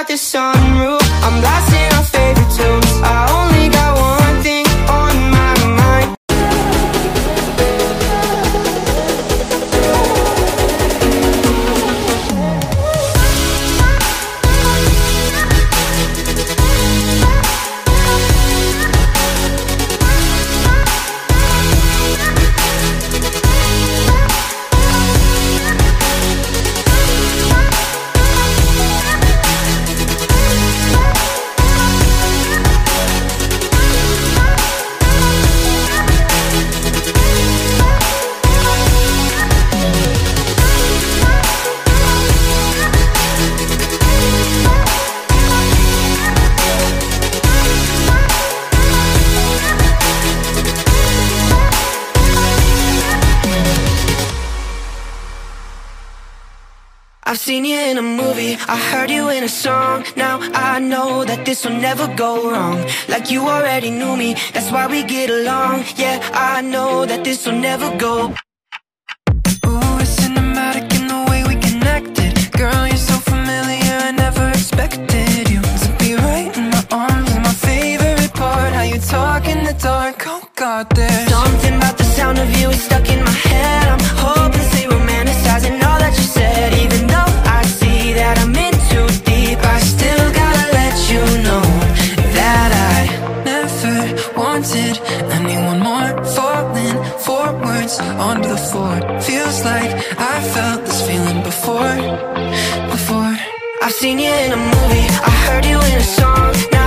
about this song. I've seen you in a movie, I heard you in a song. Now I know that this will never go wrong. Like you already knew me, that's why we get along. Yeah, I know that this will never go. Ooh, it's cinematic in the way we connected. Girl, you're so familiar, I never expected you To be right in my arms, my favorite part. How you talk in the dark, oh god, there. wanted. Anyone more falling forwards onto the floor. Feels like i felt this feeling before before. I've seen you in a movie. I heard you in a song.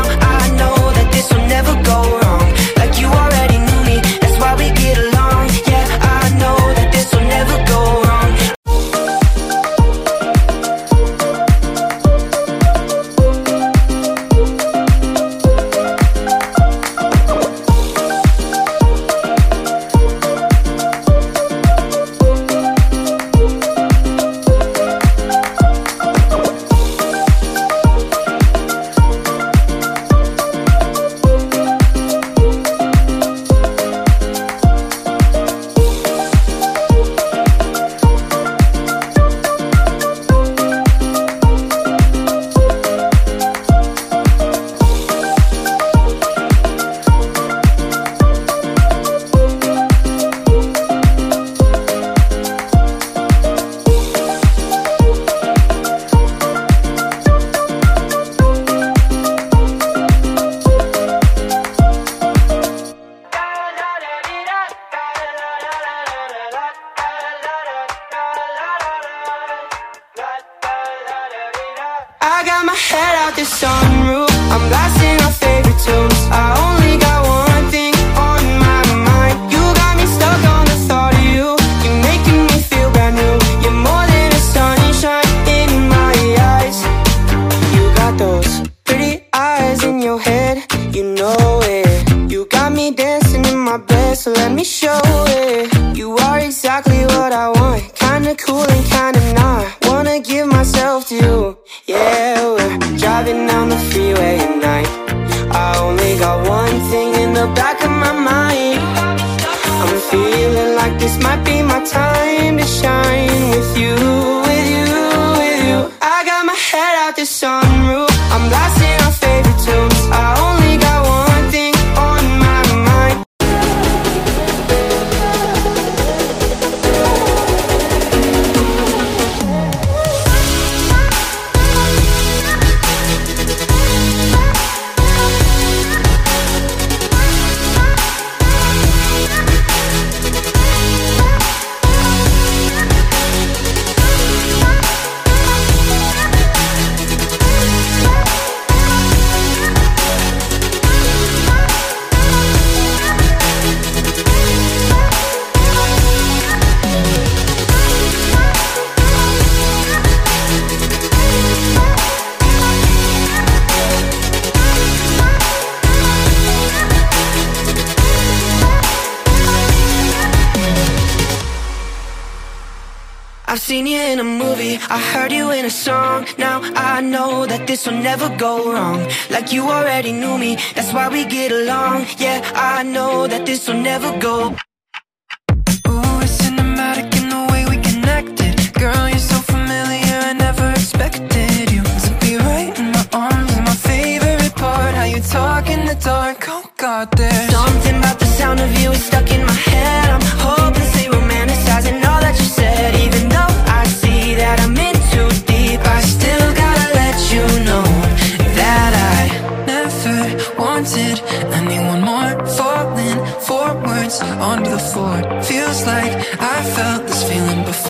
I got my head out the sunroof. I'm blasting. Feeling like this might be my time to shine with you. I've seen you in a movie, I heard you in a song. Now I know that this will never go wrong. Like you already knew me, that's why we get along. Yeah, I know that this will never go